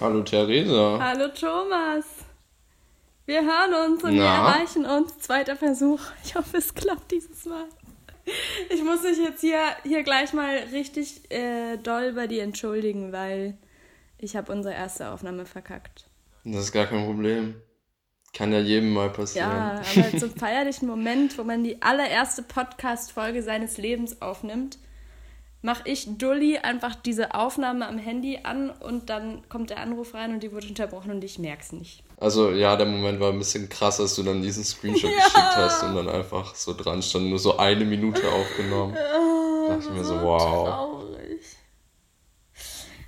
Hallo Theresa. Hallo Thomas. Wir hören uns und wir Na? erreichen uns. Zweiter Versuch. Ich hoffe, es klappt dieses Mal. Ich muss mich jetzt hier, hier gleich mal richtig äh, doll bei dir entschuldigen, weil ich habe unsere erste Aufnahme verkackt. Das ist gar kein Problem. Kann ja jedem mal passieren. Ja, aber zum feierlichen Moment, wo man die allererste Podcast-Folge seines Lebens aufnimmt, mache ich Dulli einfach diese Aufnahme am Handy an und dann kommt der Anruf rein und die wird unterbrochen und ich merk's nicht. Also ja, der Moment war ein bisschen krass, als du dann diesen Screenshot Ja. geschickt hast und dann einfach so dran stand, nur so eine Minute aufgenommen. Da dachte ich mir so, wow. Traurig.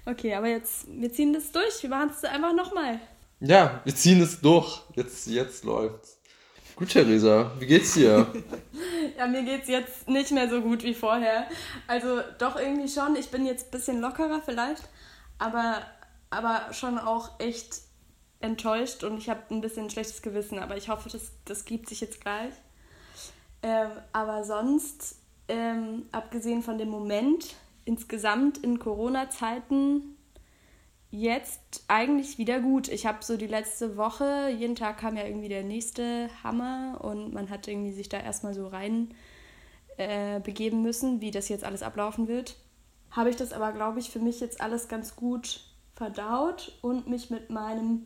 Okay, aber jetzt, wir ziehen das durch. Wir machen es einfach nochmal. Ja, wir ziehen es durch. Jetzt, jetzt läuft's. Gut, Theresa, wie geht's dir? Ja, mir geht's jetzt nicht mehr so gut wie vorher. Also doch irgendwie schon. Ich bin jetzt ein bisschen lockerer vielleicht, aber, aber schon auch echt enttäuscht und ich habe ein bisschen ein schlechtes Gewissen. Aber ich hoffe, das, das gibt sich jetzt gleich. Ähm, aber sonst, ähm, abgesehen von dem Moment, insgesamt in Corona-Zeiten jetzt eigentlich wieder gut. Ich habe so die letzte Woche, jeden Tag kam ja irgendwie der nächste Hammer und man hat irgendwie sich da erstmal so rein äh, begeben müssen, wie das jetzt alles ablaufen wird. Habe ich das aber, glaube ich, für mich jetzt alles ganz gut verdaut und mich mit meinem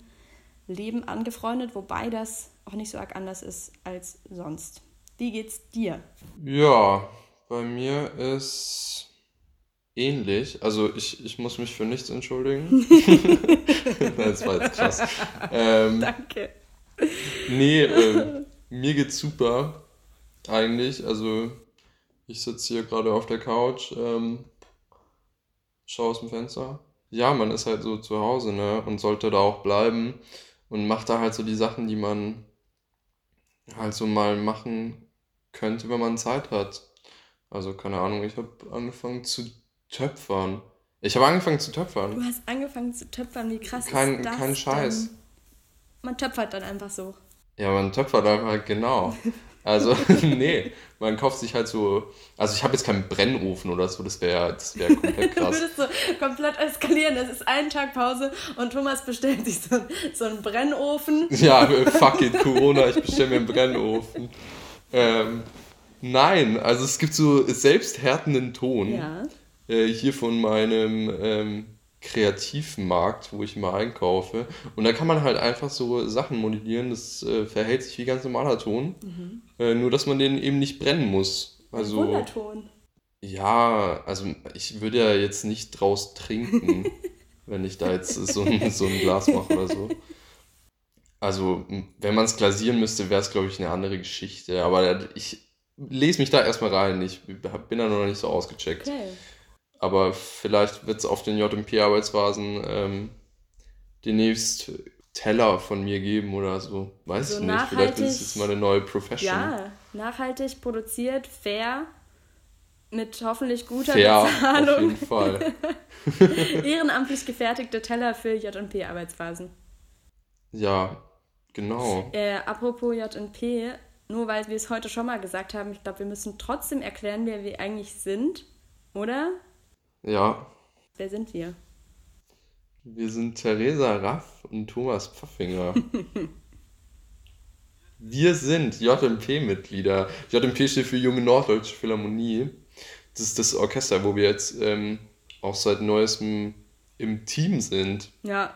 Leben angefreundet, wobei das auch nicht so arg anders ist als sonst. Wie geht's dir? Ja, bei mir ist ähnlich. Also ich, ich muss mich für nichts entschuldigen. Das war jetzt krass. Ähm, Danke. Nee, ähm, mir geht's super. Eigentlich. Also, ich sitze hier gerade auf der Couch, ähm, schaue aus dem Fenster. Ja, man ist halt so zu Hause, ne? Und sollte da auch bleiben. Und macht da halt so die Sachen, die man halt so mal machen könnte, wenn man Zeit hat. Also, keine Ahnung, ich habe angefangen zu töpfern. Ich habe angefangen zu töpfern. Du hast angefangen zu töpfern, wie krass Kein- ist das kein Scheiß. denn? Man töpfert dann einfach so. Ja, man töpfert einfach, genau. Also, nee, man kauft sich halt so. Also, ich habe jetzt keinen Brennofen oder so, das wäre das wär komplett Du krass. würdest so komplett eskalieren. Es ist ein Tag Pause und Thomas bestellt sich so, so einen Brennofen. Ja, fuck it, Corona, ich bestelle mir einen Brennofen. Ähm, nein, also es gibt so selbsthärtenden Ton. Ja. Äh, hier von meinem ähm, Kreativmarkt, wo ich immer einkaufe. Und da kann man halt einfach so Sachen modellieren. Das äh, verhält sich wie ganz normaler Ton. Äh, nur, dass man den eben nicht brennen muss. Also. Wunderton. Ja, also ich würde ja jetzt nicht draus trinken, wenn ich da jetzt so ein, so ein Glas mache oder so. Also, wenn man es glasieren müsste, wäre es, glaube ich, eine andere Geschichte. Aber ich lese mich da erstmal rein. Ich bin da noch nicht so ausgecheckt. Okay. Aber vielleicht wird es auf den JMP-Arbeitsphasen ähm, demnächst Teller von mir geben oder so. Weiß So ich nicht. Vielleicht ist es meine neue Profession. Ja, nachhaltig produziert, fair, mit hoffentlich guter Fair, auf Bezahlung. jeden Fall. Ehrenamtlich gefertigte Teller für J&P-Arbeitsphasen. Ja, genau. Äh, apropos J&P, nur weil wir es heute schon mal gesagt haben, ich glaube, wir müssen trotzdem erklären, wer wir eigentlich sind, oder? Ja, Wer sind wir? Wir sind Theresa Raff und Thomas Pfaffinger. Wir sind JMP-Mitglieder. JMP steht für Junge Norddeutsche Philharmonie. Das ist das Orchester, wo wir jetzt ähm, auch seit neuestem im Team sind. Ja,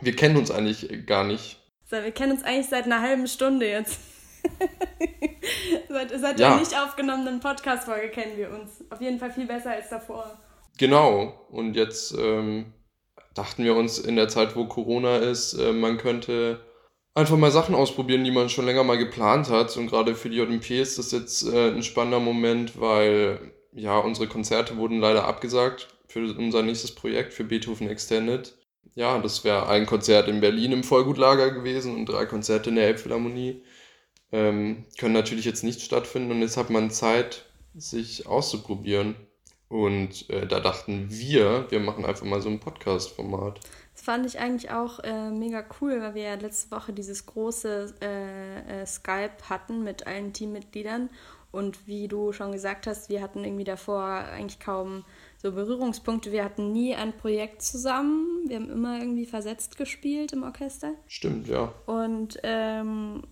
Wir kennen uns eigentlich gar nicht. so, wir kennen uns eigentlich seit einer halben Stunde jetzt. seit seit Ja. der nicht aufgenommenen Podcast-Folge kennen wir uns. Auf jeden Fall viel besser als davor. Genau. Und jetzt ähm, dachten wir uns in der Zeit, wo Corona ist, äh, man könnte einfach mal Sachen ausprobieren, die man schon länger mal geplant hat. Und gerade für die JMP ist das jetzt äh, ein spannender Moment, weil ja, unsere Konzerte wurden leider abgesagt für unser nächstes Projekt, für Beethoven Extended. Ja, das wäre ein Konzert in Berlin im Vollgutlager gewesen und drei Konzerte in der Elbphilharmonie. Ähm, können natürlich jetzt nicht stattfinden und jetzt hat man Zeit, sich auszuprobieren. Und äh, da dachten wir, wir machen einfach mal so ein Podcast-Format. Das fand ich eigentlich auch äh, mega cool, weil wir ja letzte Woche dieses große äh, äh, Skype hatten mit allen Teammitgliedern Und wie du schon gesagt hast, wir hatten irgendwie davor eigentlich kaum so Berührungspunkte. Wir hatten nie ein Projekt zusammen. Wir haben immer irgendwie versetzt gespielt im Orchester. Stimmt, ja. Und ähm,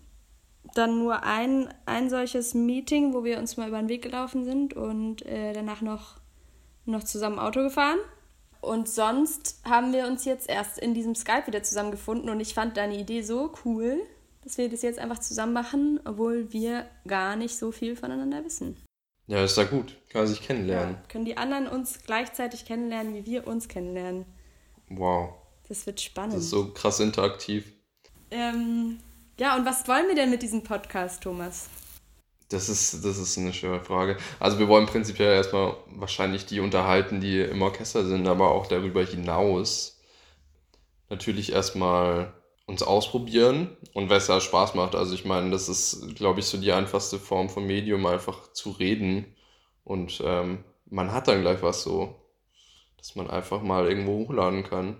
dann nur ein, ein solches Meeting, wo wir uns mal über den Weg gelaufen sind und äh, danach noch, noch zusammen Auto gefahren. Und sonst haben wir uns jetzt erst in diesem Skype wieder zusammengefunden und ich fand deine Idee so cool, dass wir das jetzt einfach zusammen machen, obwohl wir gar nicht so viel voneinander wissen. Ja, ist ja gut. Kann man sich kennenlernen. Ja, können die anderen uns gleichzeitig kennenlernen, wie wir uns kennenlernen. Wow. Das wird spannend. Das ist so krass interaktiv. Ähm, ja, und was wollen wir denn mit diesem Podcast, Thomas? Das ist, das ist eine schwere Frage. Also wir wollen prinzipiell erstmal wahrscheinlich die unterhalten, die im Orchester sind, aber auch darüber hinaus natürlich erstmal uns ausprobieren und was ja Spaß macht. Also ich meine, das ist, glaube ich, so die einfachste Form von Medium, einfach zu reden. Und ähm, man hat dann gleich was so, dass man einfach mal irgendwo hochladen kann.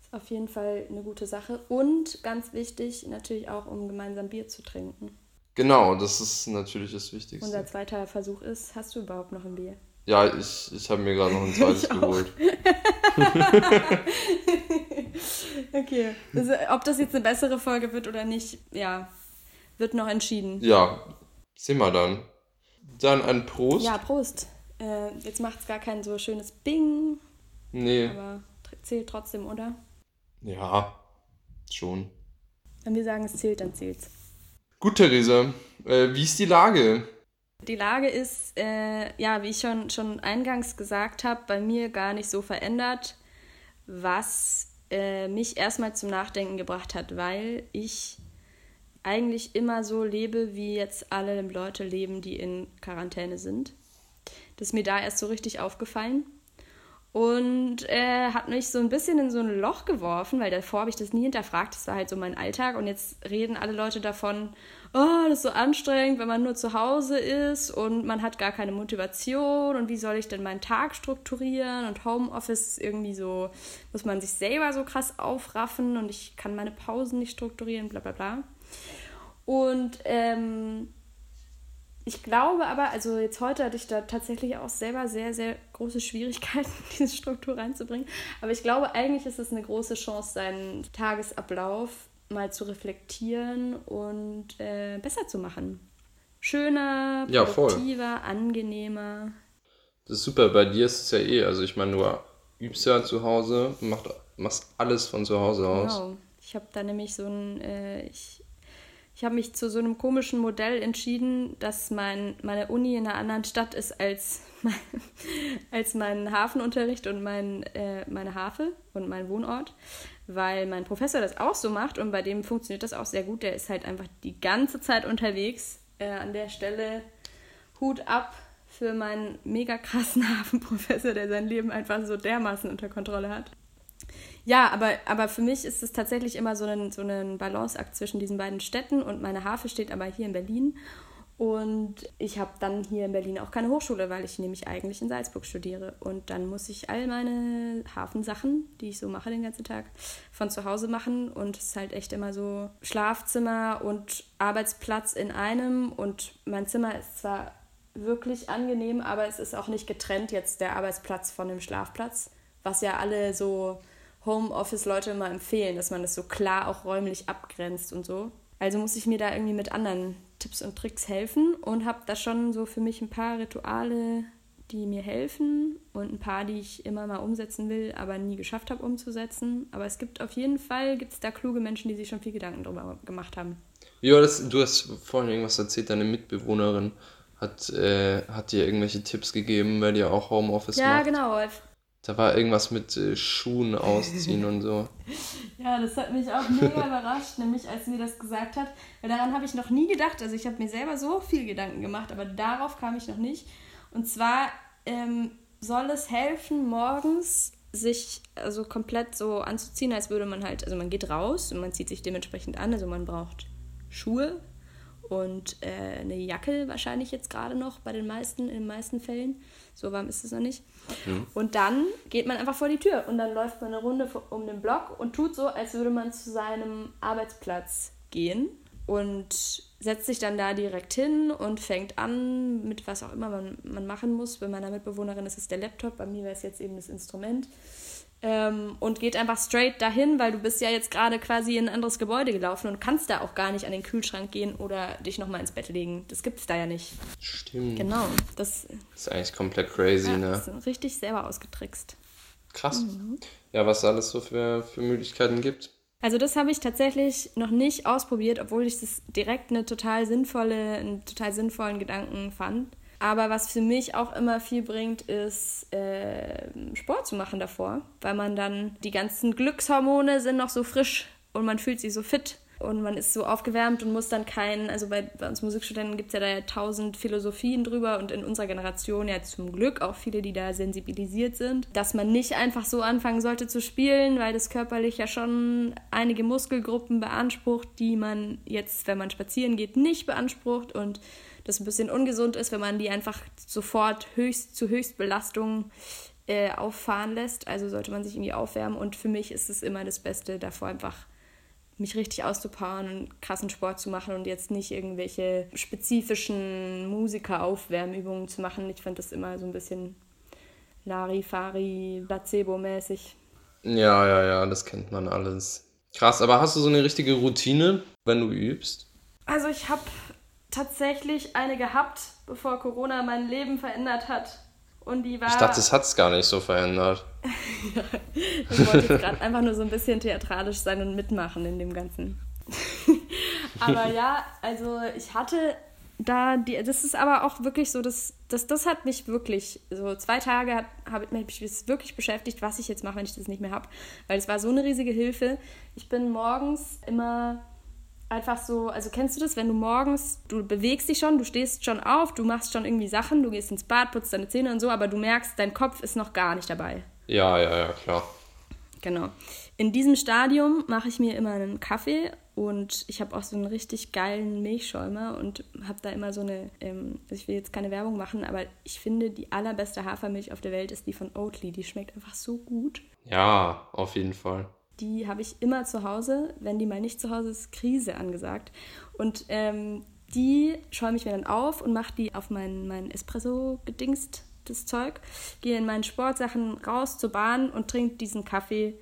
Ist auf jeden Fall eine gute Sache. Und ganz wichtig, natürlich auch, um gemeinsam Bier zu trinken. Genau, das ist natürlich das Wichtigste. Unser zweiter Versuch ist, hast du überhaupt noch ein Bier? Ja, ich, ich habe mir gerade noch ein zweites geholt. okay. Also, ob das jetzt eine bessere Folge wird oder nicht, ja, wird noch entschieden. Ja, sehen wir dann. Dann ein Prost. Ja, Prost. Äh, jetzt macht es gar kein so schönes Bing. Nee. Aber zählt trotzdem, oder? Ja, schon. Wenn wir sagen, es zählt, dann zählt's. Gut, Theresa. Äh, wie ist die Lage? Die Lage ist, äh, ja, wie ich schon, schon eingangs gesagt habe, bei mir gar nicht so verändert, was äh, mich erstmal zum Nachdenken gebracht hat, weil ich eigentlich immer so lebe, wie jetzt alle Leute leben, die in Quarantäne sind. Das ist mir da erst so richtig aufgefallen und äh, hat mich so ein bisschen in so ein Loch geworfen, weil davor habe ich das nie hinterfragt. Das war halt so mein Alltag. Und jetzt reden alle Leute davon, oh, das ist so anstrengend, wenn man nur zu Hause ist und man hat gar keine Motivation und wie soll ich denn meinen Tag strukturieren und Homeoffice ist irgendwie so, muss man sich selber so krass aufraffen und ich kann meine Pausen nicht strukturieren, bla bla bla. Und ähm, ich glaube aber, also jetzt heute hatte ich da tatsächlich auch selber sehr, sehr große Schwierigkeiten, diese Struktur reinzubringen. Aber ich glaube, eigentlich ist es eine große Chance, seinen Tagesablauf mal zu reflektieren und äh, besser zu machen. Schöner, produktiver, ja, angenehmer. Das ist super. Bei dir ist es ja eh, also ich meine, du übst ja zu Hause, machst, machst alles von zu Hause aus. Genau. Ich habe da nämlich so ein, äh, ich ich habe mich zu so einem komischen Modell entschieden, dass mein, meine Uni in einer anderen Stadt ist als mein, als mein Hafenunterricht und mein, äh, meine Hafe und mein Wohnort, weil mein Professor das auch so macht und bei dem funktioniert das auch sehr gut. Der ist halt einfach die ganze Zeit unterwegs. Äh, an der Stelle Hut ab für meinen mega krassen Hafenprofessor, der sein Leben einfach so dermaßen unter Kontrolle hat. Ja, aber, aber für mich ist es tatsächlich immer so ein, so ein Balanceakt zwischen diesen beiden Städten und meine Hafe steht aber hier in Berlin. Und ich habe dann hier in Berlin auch keine Hochschule, weil ich nämlich eigentlich in Salzburg studiere. Und dann muss ich all meine Hafensachen, die ich so mache den ganzen Tag, von zu Hause machen. Und es ist halt echt immer so Schlafzimmer und Arbeitsplatz in einem. Und mein Zimmer ist zwar wirklich angenehm, aber es ist auch nicht getrennt jetzt der Arbeitsplatz von dem Schlafplatz, was ja alle so Homeoffice-Leute immer empfehlen, dass man das so klar auch räumlich abgrenzt und so. Also muss ich mir da irgendwie mit anderen Tipps und Tricks helfen und habe da schon so für mich ein paar Rituale, die mir helfen und ein paar, die ich immer mal umsetzen will, aber nie geschafft habe umzusetzen. Aber es gibt auf jeden Fall, gibt es da kluge Menschen, die sich schon viel Gedanken darüber gemacht haben. War das? Du hast vorhin irgendwas erzählt, deine Mitbewohnerin hat, äh, hat dir irgendwelche Tipps gegeben, weil ihr auch Homeoffice ja, macht. Ja, genau. Da war irgendwas mit äh, Schuhen ausziehen und so. Ja, das hat mich auch mega überrascht, nämlich als sie mir das gesagt hat. Weil daran habe ich noch nie gedacht. Also ich habe mir selber so viel Gedanken gemacht, aber darauf kam ich noch nicht. Und zwar ähm, soll es helfen, morgens sich also komplett so anzuziehen, als würde man halt, also man geht raus und man zieht sich dementsprechend an. Also man braucht Schuhe und äh, eine Jacke wahrscheinlich jetzt gerade noch bei den meisten, in den meisten Fällen. So warm ist es noch nicht. Mhm. Und dann geht man einfach vor die Tür und dann läuft man eine Runde um den Block und tut so, als würde man zu seinem Arbeitsplatz gehen. und setzt sich dann da direkt hin und fängt an mit was auch immer man, man machen muss. Bei meiner Mitbewohnerin ist es der Laptop, bei mir wäre es jetzt eben das Instrument. Ähm, und geht einfach straight dahin, weil du bist ja jetzt gerade quasi in ein anderes Gebäude gelaufen und kannst da auch gar nicht an den Kühlschrank gehen oder dich nochmal ins Bett legen. Das gibt es da ja nicht. Stimmt. Genau. Das, das ist eigentlich komplett crazy, ja, ne? Das ist richtig selber ausgetrickst. Krass. Mhm. Ja, was es alles so für, für Möglichkeiten gibt. Also das habe ich tatsächlich noch nicht ausprobiert, obwohl ich das direkt eine total sinnvolle, einen total sinnvollen Gedanken fand. Aber was für mich auch immer viel bringt, ist äh, Sport zu machen davor, weil man dann die ganzen Glückshormone sind noch so frisch und man fühlt sich so fit und man ist so aufgewärmt und muss dann keinen, also bei, bei uns Musikstudenten gibt es ja da ja tausend Philosophien drüber und in unserer Generation ja zum Glück auch viele, die da sensibilisiert sind, dass man nicht einfach so anfangen sollte zu spielen, weil das körperlich ja schon einige Muskelgruppen beansprucht, die man jetzt, wenn man spazieren geht, nicht beansprucht und das ein bisschen ungesund ist, wenn man die einfach sofort höchst zu Höchstbelastung äh, auffahren lässt. Also sollte man sich irgendwie aufwärmen und für mich ist es immer das Beste, davor einfach mich richtig auszupowern und krassen Sport zu machen und jetzt nicht irgendwelche spezifischen Musiker-Aufwärmübungen zu machen. Ich fand das immer so ein bisschen Larifari, Placebo-mäßig. Ja, ja, ja, das kennt man alles. Krass, aber hast du so eine richtige Routine, wenn du übst? Also ich habe tatsächlich eine gehabt, bevor Corona mein Leben verändert hat. Und die war. Ich dachte, es hat es gar nicht so verändert. ja, ich wollte gerade einfach nur so ein bisschen theatralisch sein und mitmachen in dem Ganzen. aber ja, also ich hatte da, die, das ist aber auch wirklich so, das, das, das hat mich wirklich, so zwei Tage hat, habe mich wirklich beschäftigt, was ich jetzt mache, wenn ich das nicht mehr habe. Weil es war so eine riesige Hilfe. Ich bin morgens immer einfach so, also kennst du das, wenn du morgens, du bewegst dich schon, du stehst schon auf, du machst schon irgendwie Sachen, du gehst ins Bad, putzt deine Zähne und so, aber du merkst, dein Kopf ist noch gar nicht dabei. Ja, ja, ja, klar. Genau. In diesem Stadium mache ich mir immer einen Kaffee und ich habe auch so einen richtig geilen Milchschäumer und habe da immer so eine, ähm, also ich will jetzt keine Werbung machen, aber ich finde, die allerbeste Hafermilch auf der Welt ist die von Oatly. Die schmeckt einfach so gut. Ja, auf jeden Fall. Die habe ich immer zu Hause. Wenn die mal nicht zu Hause ist, Krise angesagt. Und ähm, die schäume ich mir dann auf und mache die auf mein, mein Espresso-gedingst, das Zeug. Gehe in meinen Sportsachen raus zur Bahn und trinke diesen Kaffee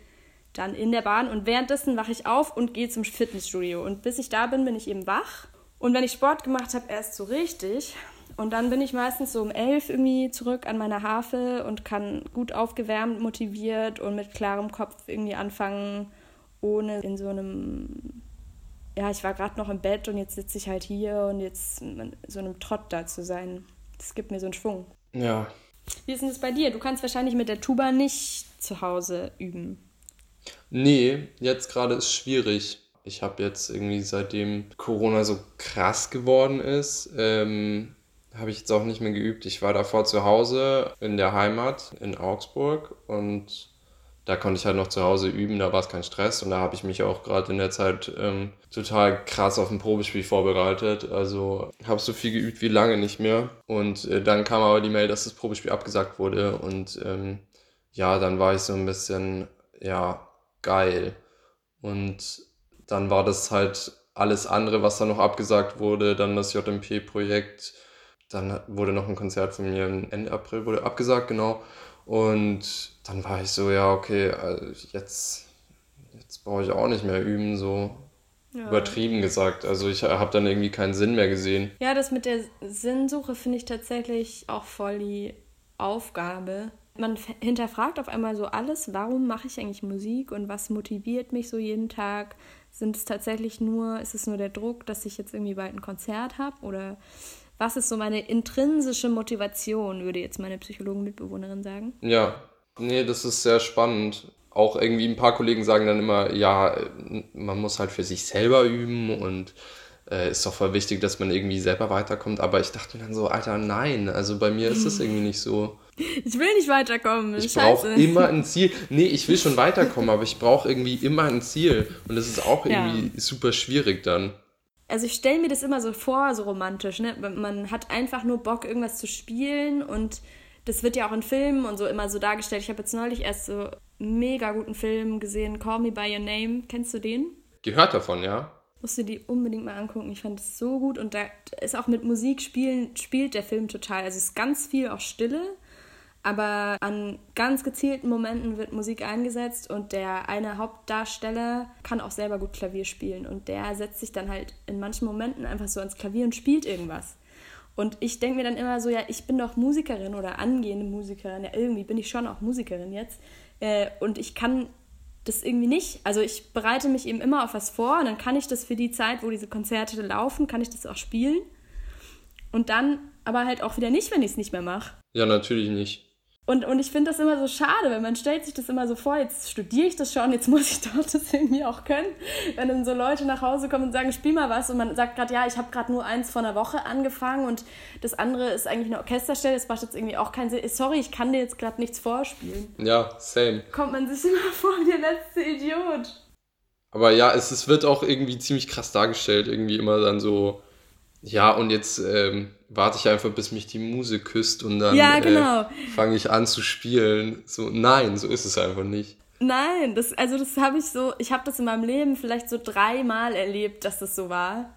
dann in der Bahn. Und währenddessen wache ich auf und gehe zum Fitnessstudio. Und bis ich da bin, bin ich eben wach. Und wenn ich Sport gemacht habe, erst so richtig. Und dann bin ich meistens so um elf irgendwie zurück an meiner Harfe und kann gut aufgewärmt, motiviert und mit klarem Kopf irgendwie anfangen, ohne in so einem, ja, ich war gerade noch im Bett und jetzt sitze ich halt hier und jetzt in so einem Trott da zu sein. Das gibt mir so einen Schwung. Ja. Wie ist denn das bei dir? Du kannst wahrscheinlich mit der Tuba nicht zu Hause üben. Nee, jetzt gerade ist schwierig. Ich habe jetzt irgendwie seitdem Corona so krass geworden ist, ähm, habe ich jetzt auch nicht mehr geübt. Ich war davor zu Hause in der Heimat in Augsburg und da konnte ich halt noch zu Hause üben, da war es kein Stress und da habe ich mich auch gerade in der Zeit ähm, total krass auf ein Probespiel vorbereitet. Also habe so viel geübt wie lange nicht mehr. Und äh, dann kam aber die Mail, dass das Probespiel abgesagt wurde und ähm, ja, dann war ich so ein bisschen, ja, geil. Und dann war das halt alles andere, was dann noch abgesagt wurde, dann das JMP-Projekt dann wurde noch ein Konzert von mir Ende April wurde abgesagt, genau. Und dann war ich so, ja, okay, also jetzt, jetzt brauche ich auch nicht mehr üben, so ja. übertrieben gesagt. Also ich habe dann irgendwie keinen Sinn mehr gesehen. Ja, das mit der Sinnsuche finde ich tatsächlich auch voll die Aufgabe. Man hinterfragt auf einmal so alles, warum mache ich eigentlich Musik und was motiviert mich so jeden Tag? Sind es tatsächlich nur, ist es nur der Druck, dass ich jetzt irgendwie bald ein Konzert habe oder was ist so meine intrinsische Motivation, würde jetzt meine Psychologen-Mitbewohnerin sagen? Ja, nee, das ist sehr spannend. Auch irgendwie ein paar Kollegen sagen dann immer, ja, man muss halt für sich selber üben und äh, ist doch voll wichtig, dass man irgendwie selber weiterkommt. Aber ich dachte dann so, Alter, nein, also bei mir ist das irgendwie nicht so. Ich will nicht weiterkommen. Ich brauche immer ein Ziel. Nee, ich will schon weiterkommen, aber ich brauche irgendwie immer ein Ziel. Und das ist auch irgendwie ja. super schwierig dann also ich stelle mir das immer so vor, so romantisch, ne? Man hat einfach nur Bock, irgendwas zu spielen und das wird ja auch in Filmen und so immer so dargestellt. Ich habe jetzt neulich erst so mega guten Film gesehen, Call Me By Your Name. Kennst du den? Gehört davon, ja. Musst du die unbedingt mal angucken. Ich fand es so gut und da ist auch mit Musik spielen, spielt der Film total. Also es ist ganz viel auch Stille, aber an ganz gezielten Momenten wird Musik eingesetzt und der eine Hauptdarsteller kann auch selber gut Klavier spielen und der setzt sich dann halt in manchen Momenten einfach so ans Klavier und spielt irgendwas. Und ich denke mir dann immer so, ja, ich bin doch Musikerin oder angehende Musikerin, ja, irgendwie bin ich schon auch Musikerin jetzt. Äh, und ich kann das irgendwie nicht. Also ich bereite mich eben immer auf was vor und dann kann ich das für die Zeit, wo diese Konzerte laufen, kann ich das auch spielen. Und dann aber halt auch wieder nicht, wenn ich es nicht mehr mache. Ja, natürlich nicht. Und, und ich finde das immer so schade, weil man stellt sich das immer so vor, jetzt studiere ich das schon, jetzt muss ich doch das irgendwie auch können. Wenn dann so Leute nach Hause kommen und sagen, spiel mal was und man sagt gerade, ja, ich habe gerade nur eins von einer Woche angefangen und das andere ist eigentlich eine Orchesterstelle, das macht jetzt irgendwie auch keinen Sinn. Sorry, ich kann dir jetzt gerade nichts vorspielen. Ja, same. Kommt man sich immer vor wie der letzte Idiot. Aber ja, es, es wird auch irgendwie ziemlich krass dargestellt, irgendwie immer dann so, ja, und jetzt ähm, warte ich einfach, bis mich die Muse küsst und dann ja, genau. äh, fange ich an zu spielen. So, nein, so ist es einfach nicht. Nein, das, also das habe ich so, ich habe das in meinem Leben vielleicht so dreimal erlebt, dass das so war.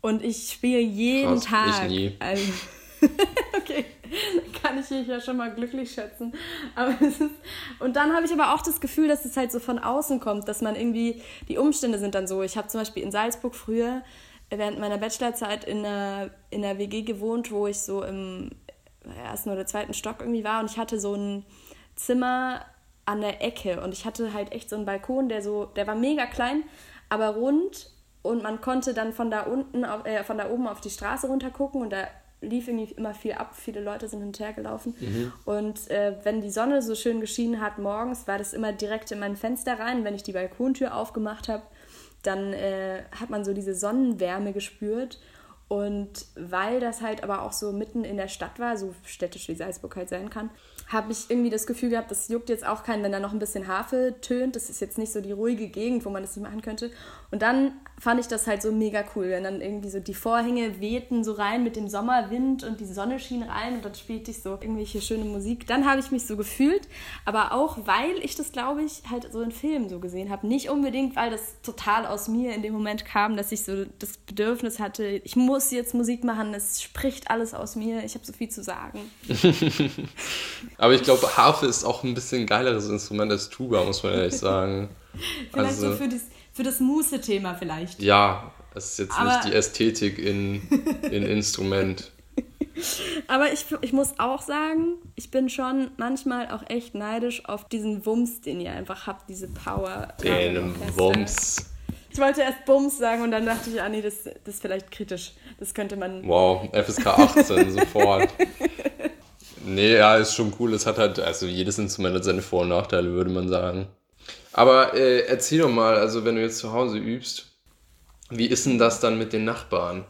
Und ich spiele jeden Krass, Tag. Ich nie. Also, okay, kann ich mich ja schon mal glücklich schätzen. Aber ist, und dann habe ich aber auch das Gefühl, dass es halt so von außen kommt, dass man irgendwie, die Umstände sind dann so. Ich habe zum Beispiel in Salzburg früher während meiner Bachelorzeit in einer, in einer WG gewohnt, wo ich so im ersten oder zweiten Stock irgendwie war und ich hatte so ein Zimmer an der Ecke und ich hatte halt echt so einen Balkon, der so, der war mega klein, aber rund und man konnte dann von da unten, äh, von da oben auf die Straße runter gucken und da lief irgendwie immer viel ab, viele Leute sind hinterher gelaufen. Mhm. Und äh, wenn die Sonne so schön geschienen hat morgens, war das immer direkt in mein Fenster rein. Wenn ich die Balkontür aufgemacht habe, dann äh, hat man so diese Sonnenwärme gespürt. Und weil das halt aber auch so mitten in der Stadt war, so städtisch wie Salzburg halt sein kann, habe ich irgendwie das Gefühl gehabt, das juckt jetzt auch keinen, wenn da noch ein bisschen Harfe tönt. Das ist jetzt nicht so die ruhige Gegend, wo man das nicht machen könnte. Und dann fand ich das halt so mega cool, wenn dann irgendwie so die Vorhänge wehten so rein mit dem Sommerwind und die Sonne schien rein und dann spielte ich so irgendwelche schöne Musik. Dann habe ich mich so gefühlt, aber auch weil ich das, glaube ich, halt so in Filmen so gesehen habe. Nicht unbedingt, weil das total aus mir in dem Moment kam, dass ich so das Bedürfnis hatte, ich muss jetzt Musik machen, es spricht alles aus mir, ich habe so viel zu sagen. Aber ich glaube, Harfe ist auch ein bisschen geileres Instrument als Tuba, muss man ehrlich sagen. vielleicht also, so für das, für das Muße-Thema vielleicht. Ja, es ist jetzt Aber nicht die Ästhetik in, in Instrument. Aber ich, ich muss auch sagen, ich bin schon manchmal auch echt neidisch auf diesen Wumms, den ihr einfach habt, diese Power. Den Wumms. Ich wollte erst Bums sagen und dann dachte ich, ah nee, das, das ist vielleicht kritisch. Das könnte man. Wow, FSK 18 sofort. Nee, ja, ist schon cool. Es hat halt, also jedes Instrument hat seine Vor- und Nachteile, würde man sagen. Aber äh, erzähl doch mal, also wenn du jetzt zu Hause übst, wie ist denn das dann mit den Nachbarn?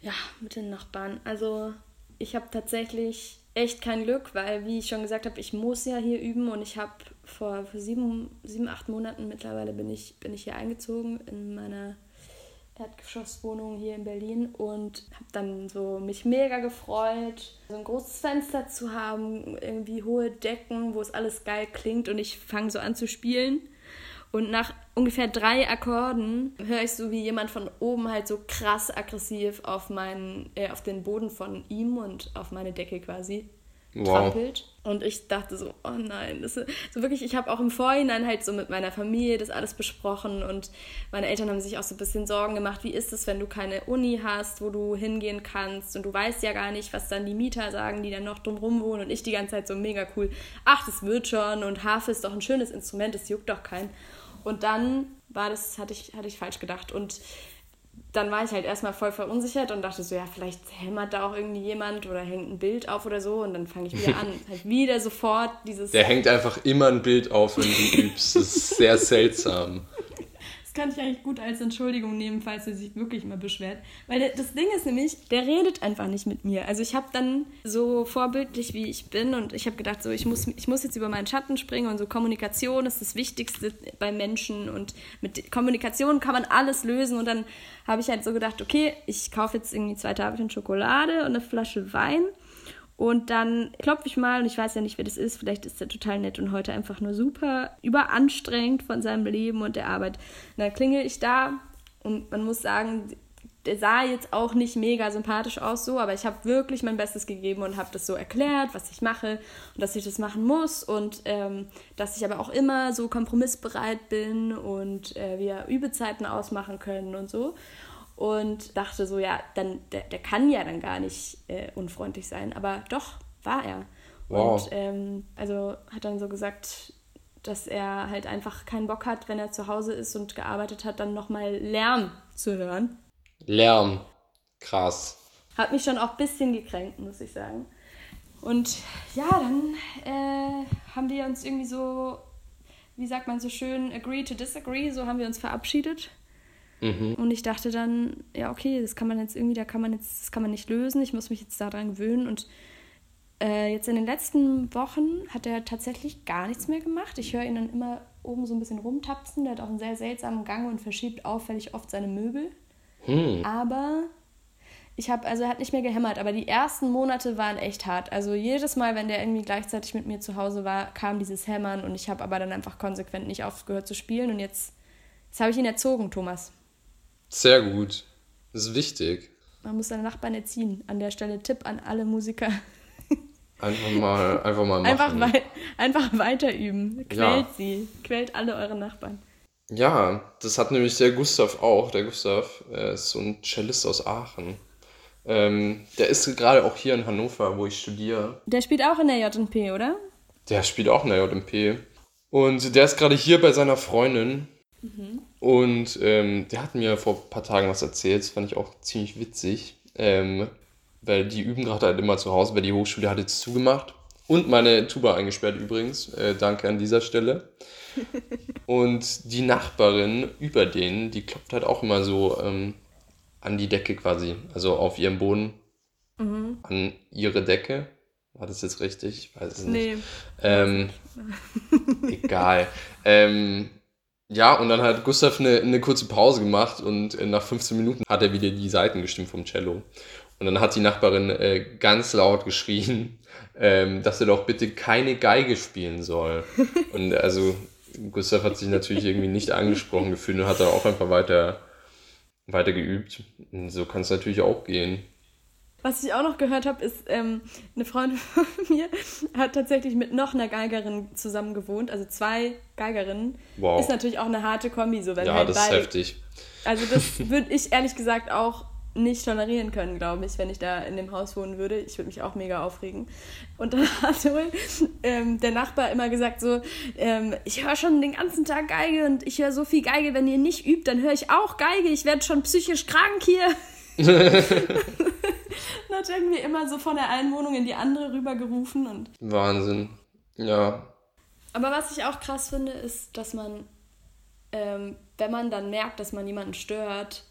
Ja, mit den Nachbarn. Also ich habe tatsächlich echt kein Glück, weil, wie ich schon gesagt habe, ich muss ja hier üben und ich habe vor, vor sieben, sieben, acht Monaten mittlerweile bin ich, bin ich hier eingezogen in meiner Erdgeschosswohnung hier in Berlin und habe dann so mich mega gefreut, so ein großes Fenster zu haben, irgendwie hohe Decken, wo es alles geil klingt und ich fange so an zu spielen. Und nach ungefähr drei Akkorden höre ich so, wie jemand von oben halt so krass aggressiv auf, meinen, äh, auf den Boden von ihm und auf meine Decke quasi wow. trampelt. Und ich dachte so, oh nein, das ist, so wirklich, ich habe auch im Vorhinein halt so mit meiner Familie das alles besprochen und meine Eltern haben sich auch so ein bisschen Sorgen gemacht, wie ist es, wenn du keine Uni hast, wo du hingehen kannst und du weißt ja gar nicht, was dann die Mieter sagen, die dann noch drumrum wohnen und ich die ganze Zeit so mega cool, ach, das wird schon und Harfe ist doch ein schönes Instrument, das juckt doch keinen. Und dann war das, hatte ich, hatte ich falsch gedacht und dann war ich halt erstmal voll verunsichert und dachte so, ja, vielleicht hämmert da auch irgendwie jemand oder hängt ein Bild auf oder so und dann fange ich wieder an. halt wieder sofort dieses. Der hängt einfach immer ein Bild auf, wenn du übst. Das ist sehr seltsam kann ich eigentlich gut als Entschuldigung nehmen, falls er sich wirklich mal beschwert. Weil der, das Ding ist nämlich, der redet einfach nicht mit mir. Also ich habe dann so vorbildlich, wie ich bin, und ich habe gedacht, so ich muss, ich muss jetzt über meinen Schatten springen und so Kommunikation ist das Wichtigste bei Menschen und mit Kommunikation kann man alles lösen. Und dann habe ich halt so gedacht, okay, ich kaufe jetzt irgendwie zwei Tafeln Schokolade und eine Flasche Wein und dann klopfe ich mal und ich weiß ja nicht, wer das ist. Vielleicht ist er total nett und heute einfach nur super überanstrengend von seinem Leben und der Arbeit. Und dann klingel ich da Und man muss sagen, der sah jetzt auch nicht mega sympathisch aus so, aber ich habe wirklich mein Bestes gegeben und habe das so erklärt, was ich mache und dass ich das machen muss und ähm, dass ich aber auch immer so kompromissbereit bin und äh, wir Übezeiten ausmachen können und so. Und dachte so, ja, dann der, der kann ja dann gar nicht äh, unfreundlich sein, aber doch war er. Wow. Und ähm, also hat dann so gesagt, dass er halt einfach keinen Bock hat, wenn er zu Hause ist und gearbeitet hat, dann nochmal Lärm zu hören. Lärm. Krass. Hat mich schon auch ein bisschen gekränkt, muss ich sagen. Und ja, dann äh, haben wir uns irgendwie so, wie sagt man so schön, agree to disagree, so haben wir uns verabschiedet. Mhm. Und ich dachte dann, ja, okay, das kann man jetzt irgendwie, da kann man jetzt, das kann man nicht lösen, ich muss mich jetzt daran gewöhnen. Und äh, jetzt in den letzten Wochen hat er tatsächlich gar nichts mehr gemacht. Ich höre ihn dann immer oben so ein bisschen rumtapsen. Der hat auch einen sehr seltsamen Gang und verschiebt auffällig oft seine Möbel. Hm. Aber ich habe, also er hat nicht mehr gehämmert, aber die ersten Monate waren echt hart. Also jedes Mal, wenn der irgendwie gleichzeitig mit mir zu Hause war, kam dieses Hämmern und ich habe aber dann einfach konsequent nicht aufgehört zu spielen und jetzt, jetzt habe ich ihn erzogen, Thomas. Sehr gut. Das ist wichtig. Man muss seine Nachbarn erziehen. An der Stelle Tipp an alle Musiker. Einfach mal, einfach mal machen. Einfach, wei einfach weiter üben. Quält ja. sie. Quält alle eure Nachbarn. Ja, das hat nämlich der Gustav auch. Der Gustav ist so ein Cellist aus Aachen. Ähm, der ist gerade auch hier in Hannover, wo ich studiere. Der spielt auch in der JP, oder? Der spielt auch in der JP. Und der ist gerade hier bei seiner Freundin. Mhm. Und ähm, der hat mir vor ein paar Tagen was erzählt. Das fand ich auch ziemlich witzig. Ähm, weil die üben gerade halt immer zu Hause, weil die Hochschule hat jetzt zugemacht. Und meine Tuba eingesperrt übrigens. Äh, danke an dieser Stelle. Und die Nachbarin über denen, die klopft halt auch immer so ähm, an die Decke quasi. Also auf ihrem Boden. Mhm. An ihre Decke. War das jetzt richtig? Ich weiß es nicht. Nee. Ähm, egal. Ähm, ja, und dann hat Gustav eine, eine kurze Pause gemacht und äh, nach 15 Minuten hat er wieder die Seiten gestimmt vom Cello. Und dann hat die Nachbarin äh, ganz laut geschrien, ähm, dass er doch bitte keine Geige spielen soll. Und also Gustav hat sich natürlich irgendwie nicht angesprochen gefühlt und hat dann auch einfach weiter, weiter geübt. Und so kann es natürlich auch gehen. Was ich auch noch gehört habe, ist, ähm, eine Freundin von mir hat tatsächlich mit noch einer Geigerin zusammen gewohnt, also zwei Geigerinnen. Wow. Ist natürlich auch eine harte Kombi, so wenn Ja, halt das beide, ist heftig. Also das würde ich ehrlich gesagt auch nicht tolerieren können, glaube ich, wenn ich da in dem Haus wohnen würde. Ich würde mich auch mega aufregen. Und dann hat wohl ähm, der Nachbar immer gesagt so, ähm, ich höre schon den ganzen Tag Geige und ich höre so viel Geige, wenn ihr nicht übt, dann höre ich auch Geige. Ich werde schon psychisch krank hier. hat irgendwie immer so von der einen Wohnung in die andere rübergerufen. Und Wahnsinn. Ja. Aber was ich auch krass finde, ist, dass man, ähm, wenn man dann merkt, dass man jemanden stört,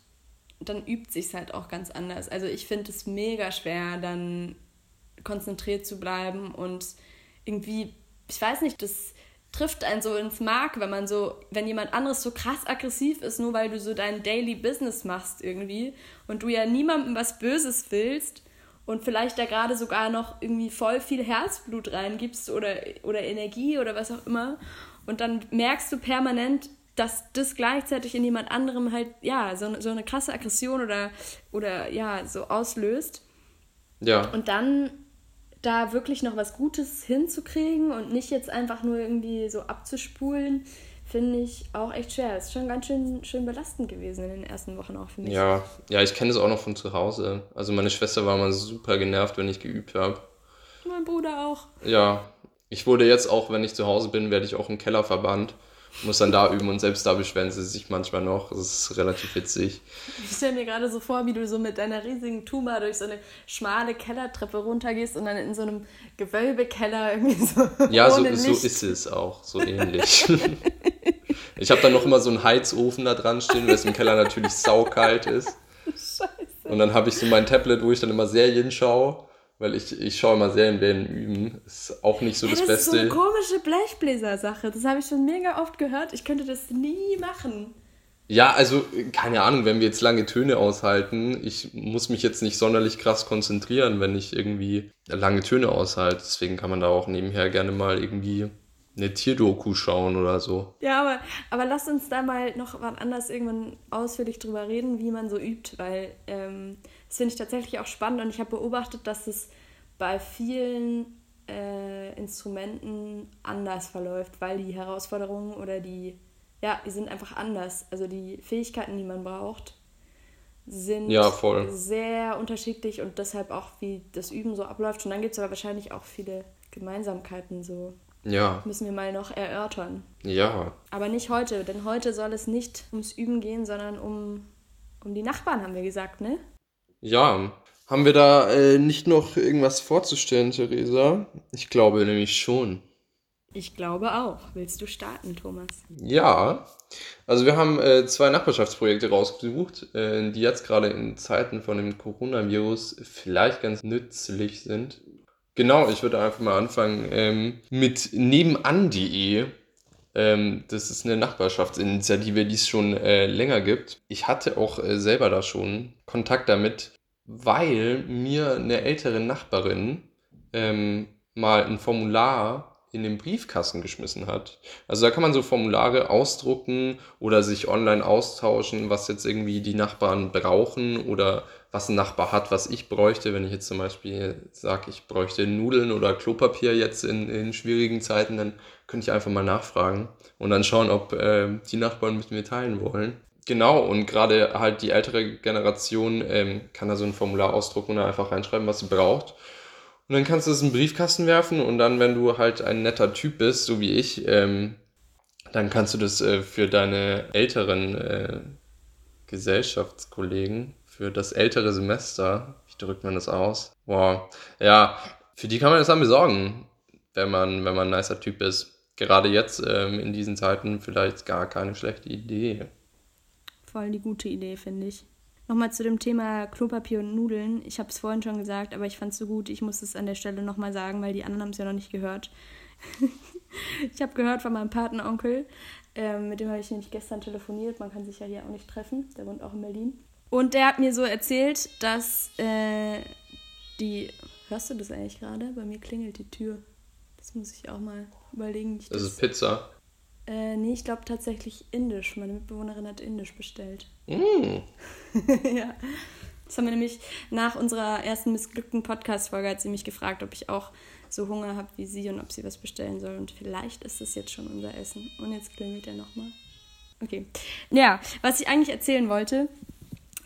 dann übt sich halt auch ganz anders. Also ich finde es mega schwer, dann konzentriert zu bleiben und irgendwie, ich weiß nicht, das trifft einen so ins Mark, wenn man so, wenn jemand anderes so krass aggressiv ist, nur weil du so dein Daily Business machst irgendwie und du ja niemandem was Böses willst und vielleicht da gerade sogar noch irgendwie voll viel Herzblut reingibst oder, oder Energie oder was auch immer und dann merkst du permanent, dass das gleichzeitig in jemand anderem halt, ja, so, so eine krasse Aggression oder, oder ja, so auslöst. Ja. Und dann da wirklich noch was Gutes hinzukriegen und nicht jetzt einfach nur irgendwie so abzuspulen, finde ich auch echt schwer. Es ist schon ganz schön, schön belastend gewesen in den ersten Wochen auch für mich. Ja, ja ich kenne es auch noch von zu Hause. Also meine Schwester war mal super genervt, wenn ich geübt habe. Mein Bruder auch. Ja, ich wurde jetzt auch, wenn ich zu Hause bin, werde ich auch im Keller verbannt muss dann da üben und selbst da beschweren sie sich manchmal noch. Das ist relativ witzig. Ich stelle mir gerade so vor, wie du so mit deiner riesigen Tuma durch so eine schmale Kellertreppe runtergehst und dann in so einem Gewölbekeller irgendwie so. Ja, so, so ist es auch, so ähnlich. ich habe dann noch immer so einen Heizofen da dran stehen, weil es im Keller natürlich saukalt ist. Scheiße. Und dann habe ich so mein Tablet, wo ich dann immer Serien schaue weil ich, ich schaue immer Serien werden üben. Ist auch nicht so ja, das, das Beste. Das ist so eine komische Blechbläser-Sache. Das habe ich schon mega oft gehört. Ich könnte das nie machen. Ja, also keine Ahnung, wenn wir jetzt lange Töne aushalten, ich muss mich jetzt nicht sonderlich krass konzentrieren, wenn ich irgendwie lange Töne aushalte. Deswegen kann man da auch nebenher gerne mal irgendwie eine Tierdoku schauen oder so. Ja, aber, aber lass uns da mal noch wann anders irgendwann ausführlich drüber reden, wie man so übt, weil ähm, das finde ich tatsächlich auch spannend und ich habe beobachtet, dass es bei vielen äh, Instrumenten anders verläuft, weil die Herausforderungen oder die, ja, die sind einfach anders. Also die Fähigkeiten, die man braucht, sind ja, sehr unterschiedlich und deshalb auch, wie das Üben so abläuft. Und dann gibt es aber wahrscheinlich auch viele Gemeinsamkeiten so. Ja. Müssen wir mal noch erörtern. Ja. Aber nicht heute, denn heute soll es nicht ums Üben gehen, sondern um, um die Nachbarn, haben wir gesagt, ne? Ja. Haben wir da äh, nicht noch irgendwas vorzustellen, Theresa? Ich glaube nämlich schon. Ich glaube auch. Willst du starten, Thomas? Ja. Also wir haben äh, zwei Nachbarschaftsprojekte rausgesucht, äh, die jetzt gerade in Zeiten von dem Coronavirus vielleicht ganz nützlich sind. Genau, ich würde einfach mal anfangen ähm, mit nebenan.de. Ähm, das ist eine Nachbarschaftsinitiative, die es schon äh, länger gibt. Ich hatte auch äh, selber da schon Kontakt damit, weil mir eine ältere Nachbarin ähm, mal ein Formular in den Briefkasten geschmissen hat. Also da kann man so Formulare ausdrucken oder sich online austauschen, was jetzt irgendwie die Nachbarn brauchen oder was ein Nachbar hat, was ich bräuchte. Wenn ich jetzt zum Beispiel sage, ich bräuchte Nudeln oder Klopapier jetzt in, in schwierigen Zeiten, dann könnte ich einfach mal nachfragen und dann schauen, ob äh, die Nachbarn mit mir teilen wollen. Genau, und gerade halt die ältere Generation ähm, kann da so ein Formular ausdrucken und einfach reinschreiben, was sie braucht. Und dann kannst du es in den Briefkasten werfen und dann, wenn du halt ein netter Typ bist, so wie ich, ähm, dann kannst du das äh, für deine älteren äh, Gesellschaftskollegen, für das ältere Semester, wie drückt man das aus? Wow. Ja, für die kann man das dann besorgen, wenn man, wenn man ein nicer Typ ist. Gerade jetzt ähm, in diesen Zeiten vielleicht gar keine schlechte Idee. Voll die gute Idee, finde ich. Nochmal zu dem Thema Klopapier und Nudeln. Ich habe es vorhin schon gesagt, aber ich fand es so gut, ich muss es an der Stelle nochmal sagen, weil die anderen haben es ja noch nicht gehört. ich habe gehört von meinem Patenonkel, ähm, mit dem habe ich nämlich gestern telefoniert. Man kann sich ja hier auch nicht treffen, der wohnt auch in Berlin. Und der hat mir so erzählt, dass äh, die. Hörst du das eigentlich gerade? Bei mir klingelt die Tür. Das muss ich auch mal überlegen. das, das ist Pizza. Äh, nee, ich glaube tatsächlich indisch. Meine Mitbewohnerin hat indisch bestellt. Mm. ja. Das haben wir nämlich nach unserer ersten missglückten Podcast-Folge hat sie mich gefragt, ob ich auch so Hunger habe wie sie und ob sie was bestellen soll. Und vielleicht ist es jetzt schon unser Essen. Und jetzt klingelt er nochmal. Okay. Ja, was ich eigentlich erzählen wollte,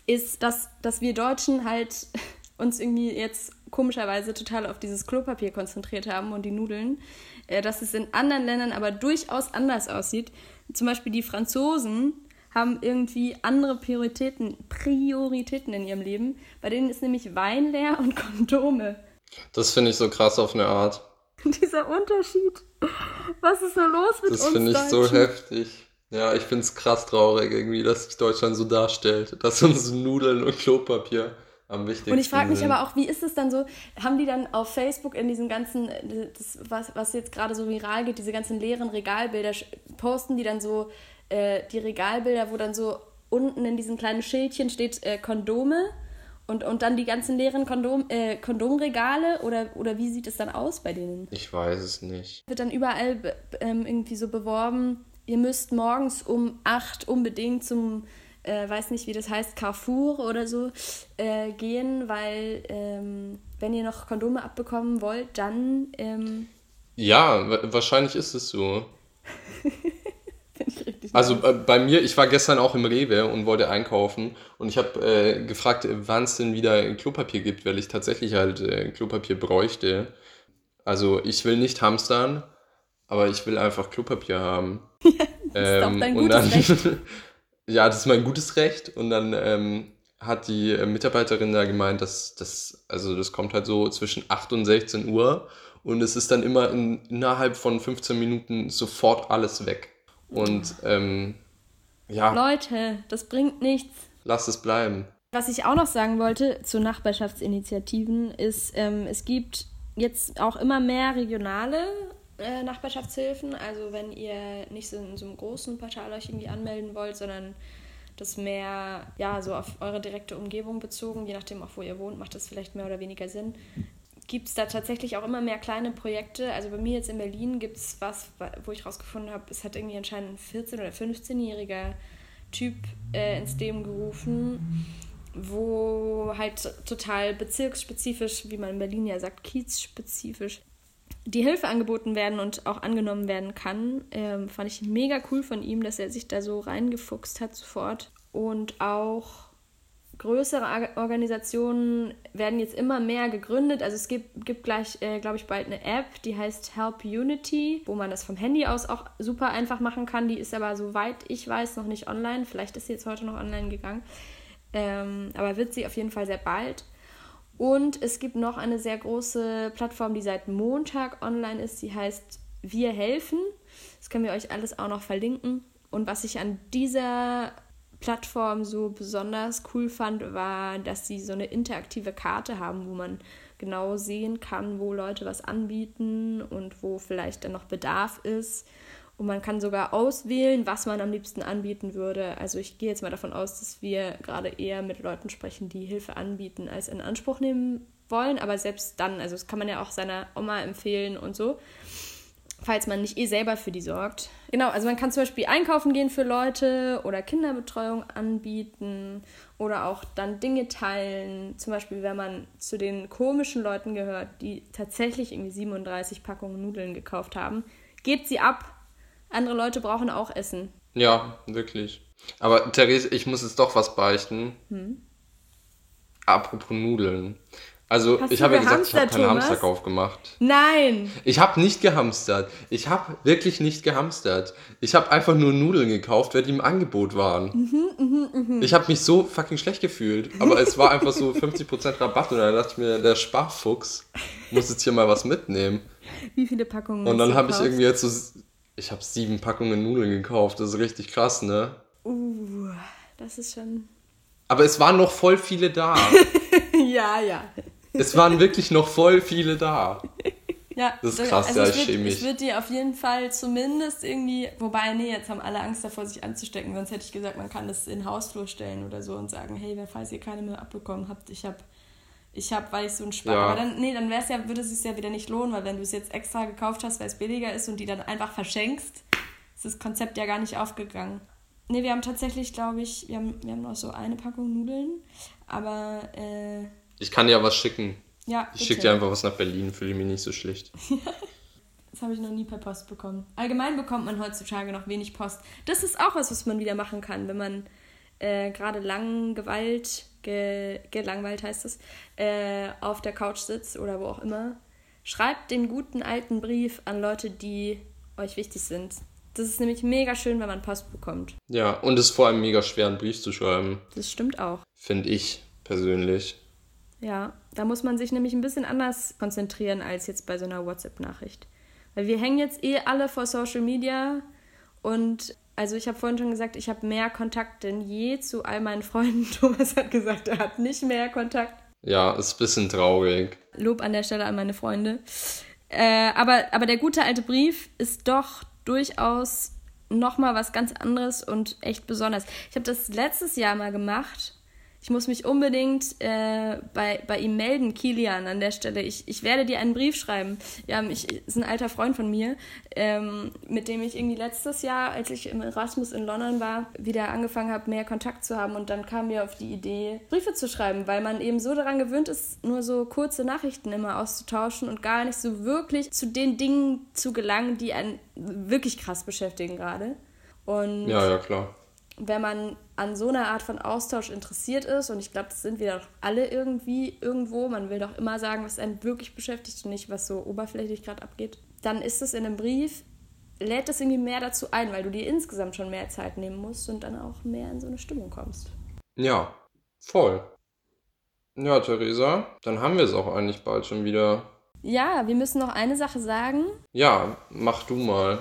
ist, dass, dass wir Deutschen halt uns irgendwie jetzt komischerweise total auf dieses Klopapier konzentriert haben und die Nudeln. Äh, dass es in anderen Ländern aber durchaus anders aussieht. Zum Beispiel die Franzosen haben irgendwie andere Prioritäten, Prioritäten in ihrem Leben. Bei denen ist nämlich Wein leer und Kondome. Das finde ich so krass auf eine Art. Dieser Unterschied. Was ist so los mit das uns? Das finde ich so heftig. Ja, ich finde es krass traurig irgendwie, dass sich Deutschland so darstellt. Dass uns Nudeln und Klopapier am wichtigsten. Und ich frage mich aber auch, wie ist es dann so? Haben die dann auf Facebook in diesen ganzen, das, was, was jetzt gerade so viral geht, diese ganzen leeren Regalbilder, posten die dann so äh, die Regalbilder, wo dann so unten in diesen kleinen Schildchen steht äh, Kondome und, und dann die ganzen leeren Kondom, äh, Kondomregale oder, oder wie sieht es dann aus bei denen? Ich weiß es nicht. Wird dann überall ähm, irgendwie so beworben, ihr müsst morgens um 8 unbedingt zum äh, weiß nicht, wie das heißt, Carrefour oder so, äh, gehen, weil ähm, wenn ihr noch Kondome abbekommen wollt, dann. Ähm ja, wahrscheinlich ist es so. also äh, bei mir, ich war gestern auch im Rewe und wollte einkaufen und ich habe äh, gefragt, wann es denn wieder Klopapier gibt, weil ich tatsächlich halt äh, Klopapier bräuchte. Also ich will nicht hamstern, aber ich will einfach Klopapier haben. das ist ähm, doch dein gutes Recht. Ja, das ist mein gutes Recht. Und dann ähm, hat die äh, Mitarbeiterin da gemeint, dass das, also das kommt halt so zwischen 8 und 16 Uhr und es ist dann immer in, innerhalb von 15 Minuten sofort alles weg. Und ähm, ja. Leute, das bringt nichts. Lass es bleiben. Was ich auch noch sagen wollte zu Nachbarschaftsinitiativen ist, ähm, es gibt jetzt auch immer mehr regionale äh, Nachbarschaftshilfen. Also wenn ihr nicht so in so einem großen Portal euch irgendwie anmelden wollt, sondern das mehr ja so auf eure direkte Umgebung bezogen, je nachdem auch wo ihr wohnt, macht das vielleicht mehr oder weniger Sinn. gibt es da tatsächlich auch immer mehr kleine Projekte. Also bei mir jetzt in Berlin gibt es was, wo ich rausgefunden habe, es hat irgendwie anscheinend ein 14- oder 15-jähriger Typ äh, ins Leben gerufen, wo halt total bezirksspezifisch, wie man in Berlin ja sagt, kiezspezifisch, die Hilfe angeboten werden und auch angenommen werden kann. Ähm, fand ich mega cool von ihm, dass er sich da so reingefuchst hat sofort. Und auch größere Organisationen werden jetzt immer mehr gegründet. Also es gibt, gibt gleich, äh, glaube ich, bald eine App, die heißt Help Unity, wo man das vom Handy aus auch super einfach machen kann. Die ist aber, soweit ich weiß, noch nicht online. Vielleicht ist sie jetzt heute noch online gegangen. Ähm, aber wird sie auf jeden Fall sehr bald. Und es gibt noch eine sehr große Plattform, die seit Montag online ist. Die heißt Wir helfen. Das können wir euch alles auch noch verlinken. Und was ich an dieser Plattform so besonders cool fand, war, dass sie so eine interaktive Karte haben, wo man genau sehen kann, wo Leute was anbieten und wo vielleicht dann noch Bedarf ist. Und man kann sogar auswählen, was man am liebsten anbieten würde. Also ich gehe jetzt mal davon aus, dass wir gerade eher mit Leuten sprechen, die Hilfe anbieten, als in Anspruch nehmen wollen. Aber selbst dann, also das kann man ja auch seiner Oma empfehlen und so falls man nicht eh selber für die sorgt. Genau, also man kann zum Beispiel einkaufen gehen für Leute oder Kinderbetreuung anbieten oder auch dann Dinge teilen. Zum Beispiel, wenn man zu den komischen Leuten gehört, die tatsächlich irgendwie 37 Packungen Nudeln gekauft haben, gebt sie ab. Andere Leute brauchen auch Essen. Ja, wirklich. Aber Therese, ich muss jetzt doch was beichten. Hm? Apropos Nudeln. Also, Hast ich habe ja gesagt, ich habe keinen Thomas? Hamsterkauf gemacht. Nein! Ich habe nicht gehamstert. Ich habe wirklich nicht gehamstert. Ich habe einfach nur Nudeln gekauft, weil die im Angebot waren. Mhm, mh, mh. Ich habe mich so fucking schlecht gefühlt. Aber es war einfach so 50% Rabatt und dann dachte ich mir, der Sparfuchs muss jetzt hier mal was mitnehmen. Wie viele Packungen? Und dann habe ich irgendwie jetzt so. Ich habe sieben Packungen Nudeln gekauft. Das ist richtig krass, ne? Uh, das ist schon. Aber es waren noch voll viele da. ja, ja. Es waren wirklich noch voll viele da. Ja, das ist krass, also ja, ich schäme mich. Ich würde dir auf jeden Fall zumindest irgendwie, wobei, nee, jetzt haben alle Angst davor, sich anzustecken, sonst hätte ich gesagt, man kann das in den Hausflur stellen oder so und sagen, hey, falls ihr keine mehr abbekommen habt, ich habe, ich habe, weil ich so ein Spaß. Ja. Aber dann, nee, dann wär's ja, würde es sich ja wieder nicht lohnen, weil wenn du es jetzt extra gekauft hast, weil es billiger ist und die dann einfach verschenkst, ist das Konzept ja gar nicht aufgegangen. Nee, wir haben tatsächlich, glaube ich, wir haben, wir haben noch so eine Packung Nudeln, aber äh, ich kann dir was schicken. Ja, ich schicke dir einfach was nach Berlin, fühle mich nicht so schlecht. das habe ich noch nie per Post bekommen. Allgemein bekommt man heutzutage noch wenig Post. Das ist auch was, was man wieder machen kann, wenn man äh, gerade Langgewalt, ge, gelangweilt heißt es, äh, auf der Couch sitzt oder wo auch immer. Schreibt den guten alten Brief an Leute, die euch wichtig sind. Das ist nämlich mega schön, wenn man Post bekommt. Ja, und es ist vor allem mega schwer, einen Brief zu schreiben. Das stimmt auch. Finde ich persönlich. Ja, da muss man sich nämlich ein bisschen anders konzentrieren als jetzt bei so einer WhatsApp-Nachricht. Weil wir hängen jetzt eh alle vor Social Media und also ich habe vorhin schon gesagt, ich habe mehr Kontakt denn je zu all meinen Freunden. Thomas hat gesagt, er hat nicht mehr Kontakt. Ja, ist ein bisschen traurig. Lob an der Stelle an meine Freunde. Äh, aber, aber der gute alte Brief ist doch durchaus nochmal was ganz anderes und echt besonders. Ich habe das letztes Jahr mal gemacht ich muss mich unbedingt äh, bei, bei ihm melden, Kilian, an der Stelle. Ich, ich werde dir einen Brief schreiben. Ja, ich, ist ein alter Freund von mir, ähm, mit dem ich irgendwie letztes Jahr, als ich im Erasmus in London war, wieder angefangen habe, mehr Kontakt zu haben. Und dann kam mir auf die Idee, Briefe zu schreiben, weil man eben so daran gewöhnt ist, nur so kurze Nachrichten immer auszutauschen und gar nicht so wirklich zu den Dingen zu gelangen, die einen wirklich krass beschäftigen gerade. Und ja, ja, klar wenn man an so einer Art von Austausch interessiert ist, und ich glaube, das sind wir doch alle irgendwie irgendwo, man will doch immer sagen, was einen wirklich beschäftigt und nicht, was so oberflächlich gerade abgeht, dann ist es in einem Brief, lädt das irgendwie mehr dazu ein, weil du dir insgesamt schon mehr Zeit nehmen musst und dann auch mehr in so eine Stimmung kommst. Ja, voll. Ja, Theresa, dann haben wir es auch eigentlich bald schon wieder. Ja, wir müssen noch eine Sache sagen. Ja, mach du mal.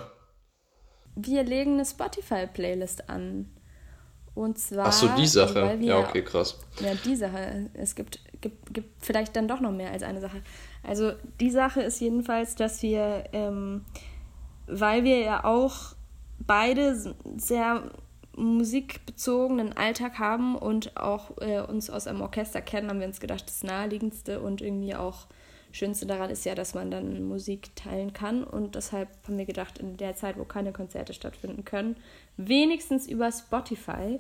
Wir legen eine Spotify-Playlist an. Und zwar. Ach so, die Sache. Also ja, okay, krass. Ja, die Sache. Es gibt, gibt, gibt vielleicht dann doch noch mehr als eine Sache. Also, die Sache ist jedenfalls, dass wir, ähm, weil wir ja auch beide sehr musikbezogenen Alltag haben und auch äh, uns aus einem Orchester kennen, haben wir uns gedacht, das naheliegendste und irgendwie auch Schönste daran ist ja, dass man dann Musik teilen kann und deshalb haben wir gedacht, in der Zeit, wo keine Konzerte stattfinden können, wenigstens über Spotify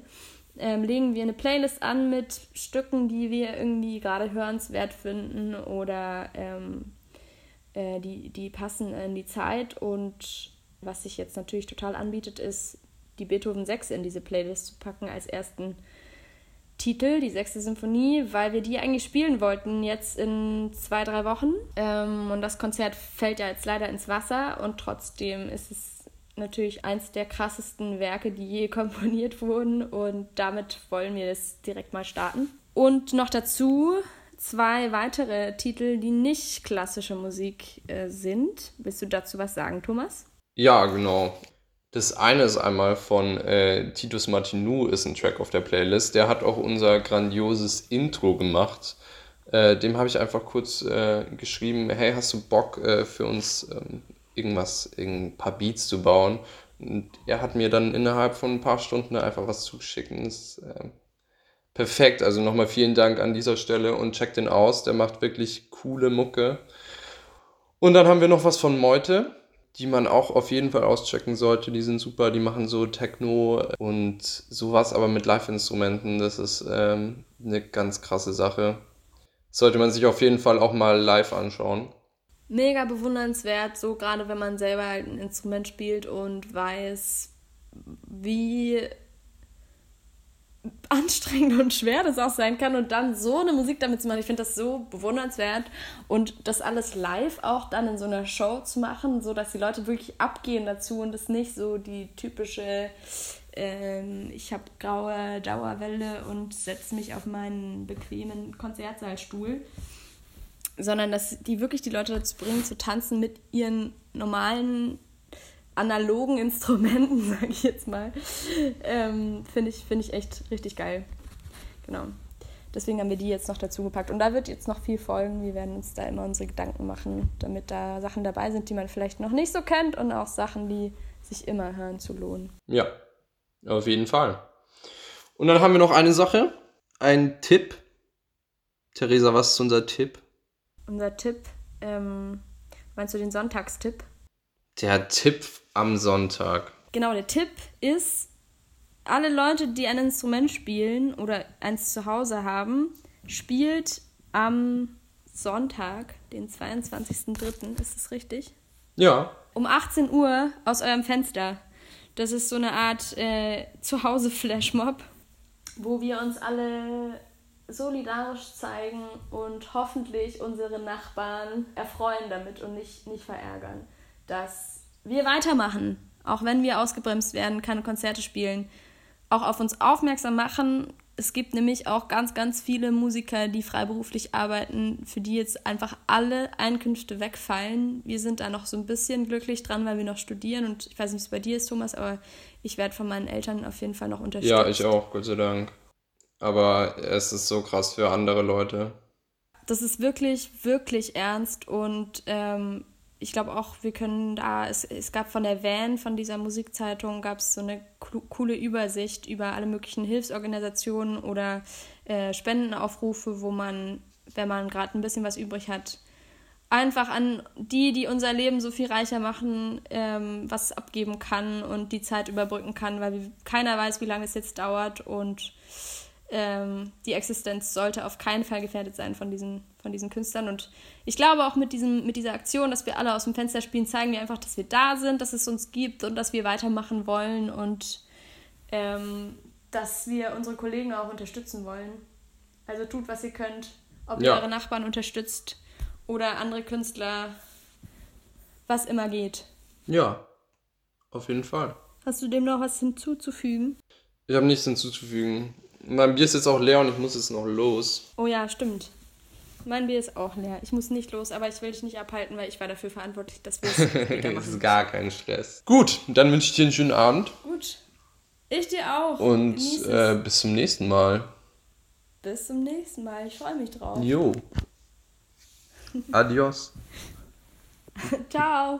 ähm, legen wir eine Playlist an mit Stücken, die wir irgendwie gerade hörenswert finden oder ähm, äh, die, die passen in die Zeit. Und was sich jetzt natürlich total anbietet, ist, die Beethoven 6 in diese Playlist zu packen als ersten Titel, die sechste Symphonie, weil wir die eigentlich spielen wollten jetzt in zwei, drei Wochen. Ähm, und das Konzert fällt ja jetzt leider ins Wasser und trotzdem ist es natürlich eins der krassesten Werke, die je komponiert wurden und damit wollen wir das direkt mal starten. Und noch dazu zwei weitere Titel, die nicht klassische Musik äh, sind. Willst du dazu was sagen, Thomas? Ja, genau. Das eine ist einmal von äh, Titus Martinou, ist ein Track auf der Playlist. Der hat auch unser grandioses Intro gemacht. Äh, dem habe ich einfach kurz äh, geschrieben, hey, hast du Bock äh, für uns ähm, irgendwas, ein paar Beats zu bauen. Und er hat mir dann innerhalb von ein paar Stunden einfach was. Das ist äh, perfekt. Also nochmal vielen Dank an dieser Stelle und checkt den aus. Der macht wirklich coole Mucke. Und dann haben wir noch was von Meute, die man auch auf jeden Fall auschecken sollte. Die sind super, die machen so Techno und sowas, aber mit Live-Instrumenten. Das ist ähm, eine ganz krasse Sache. Sollte man sich auf jeden Fall auch mal live anschauen mega bewundernswert, so gerade wenn man selber halt ein Instrument spielt und weiß, wie anstrengend und schwer das auch sein kann und dann so eine Musik damit zu machen. Ich finde das so bewundernswert und das alles live auch dann in so einer Show zu machen, so dass die Leute wirklich abgehen dazu und es nicht so die typische ähm, ich habe graue Dauerwelle und setze mich auf meinen bequemen Konzertsaalstuhl sondern dass die wirklich die Leute dazu bringen, zu tanzen mit ihren normalen analogen Instrumenten, sage ich jetzt mal. Ähm, Finde ich, find ich echt richtig geil. Genau. Deswegen haben wir die jetzt noch dazu gepackt. Und da wird jetzt noch viel folgen. Wir werden uns da immer unsere Gedanken machen, damit da Sachen dabei sind, die man vielleicht noch nicht so kennt und auch Sachen, die sich immer hören zu lohnen. Ja, auf jeden Fall. Und dann haben wir noch eine Sache, ein Tipp. Theresa, was ist unser Tipp? unser Tipp. Ähm, meinst du den Sonntagstipp? Der Tipp am Sonntag. Genau, der Tipp ist, alle Leute, die ein Instrument spielen oder eins zu Hause haben, spielt am Sonntag, den 22.03., ist das richtig? Ja. Um 18 Uhr aus eurem Fenster. Das ist so eine Art äh, Zuhause-Flashmob, wo wir uns alle solidarisch zeigen und hoffentlich unsere Nachbarn erfreuen damit und nicht, nicht verärgern. Dass wir weitermachen, auch wenn wir ausgebremst werden, keine Konzerte spielen, auch auf uns aufmerksam machen. Es gibt nämlich auch ganz, ganz viele Musiker, die freiberuflich arbeiten, für die jetzt einfach alle Einkünfte wegfallen. Wir sind da noch so ein bisschen glücklich dran, weil wir noch studieren und ich weiß nicht, wie es bei dir ist, Thomas, aber ich werde von meinen Eltern auf jeden Fall noch unterstützt. Ja, ich auch, Gott sei Dank aber es ist so krass für andere Leute. Das ist wirklich, wirklich ernst und ähm, ich glaube auch, wir können da, es, es gab von der Van, von dieser Musikzeitung, gab es so eine coole Übersicht über alle möglichen Hilfsorganisationen oder äh, Spendenaufrufe, wo man, wenn man gerade ein bisschen was übrig hat, einfach an die, die unser Leben so viel reicher machen, ähm, was abgeben kann und die Zeit überbrücken kann, weil keiner weiß, wie lange es jetzt dauert und ähm, die Existenz sollte auf keinen Fall gefährdet sein von diesen, von diesen Künstlern. Und ich glaube auch mit, diesem, mit dieser Aktion, dass wir alle aus dem Fenster spielen, zeigen wir einfach, dass wir da sind, dass es uns gibt und dass wir weitermachen wollen und ähm, dass wir unsere Kollegen auch unterstützen wollen. Also tut, was ihr könnt. Ob ihr eure Nachbarn unterstützt oder andere Künstler, was immer geht. Ja, auf jeden Fall. Hast du dem noch was hinzuzufügen? Ich habe nichts hinzuzufügen. Mein Bier ist jetzt auch leer und ich muss jetzt noch los. Oh ja, stimmt. Mein Bier ist auch leer. Ich muss nicht los, aber ich will dich nicht abhalten, weil ich war dafür verantwortlich, dass wir es machen. das ist gar kein Stress. Gut, dann wünsche ich dir einen schönen Abend. Gut. Ich dir auch. Und äh, bis zum nächsten Mal. Bis zum nächsten Mal. Ich freue mich drauf. Jo. Adios. Ciao.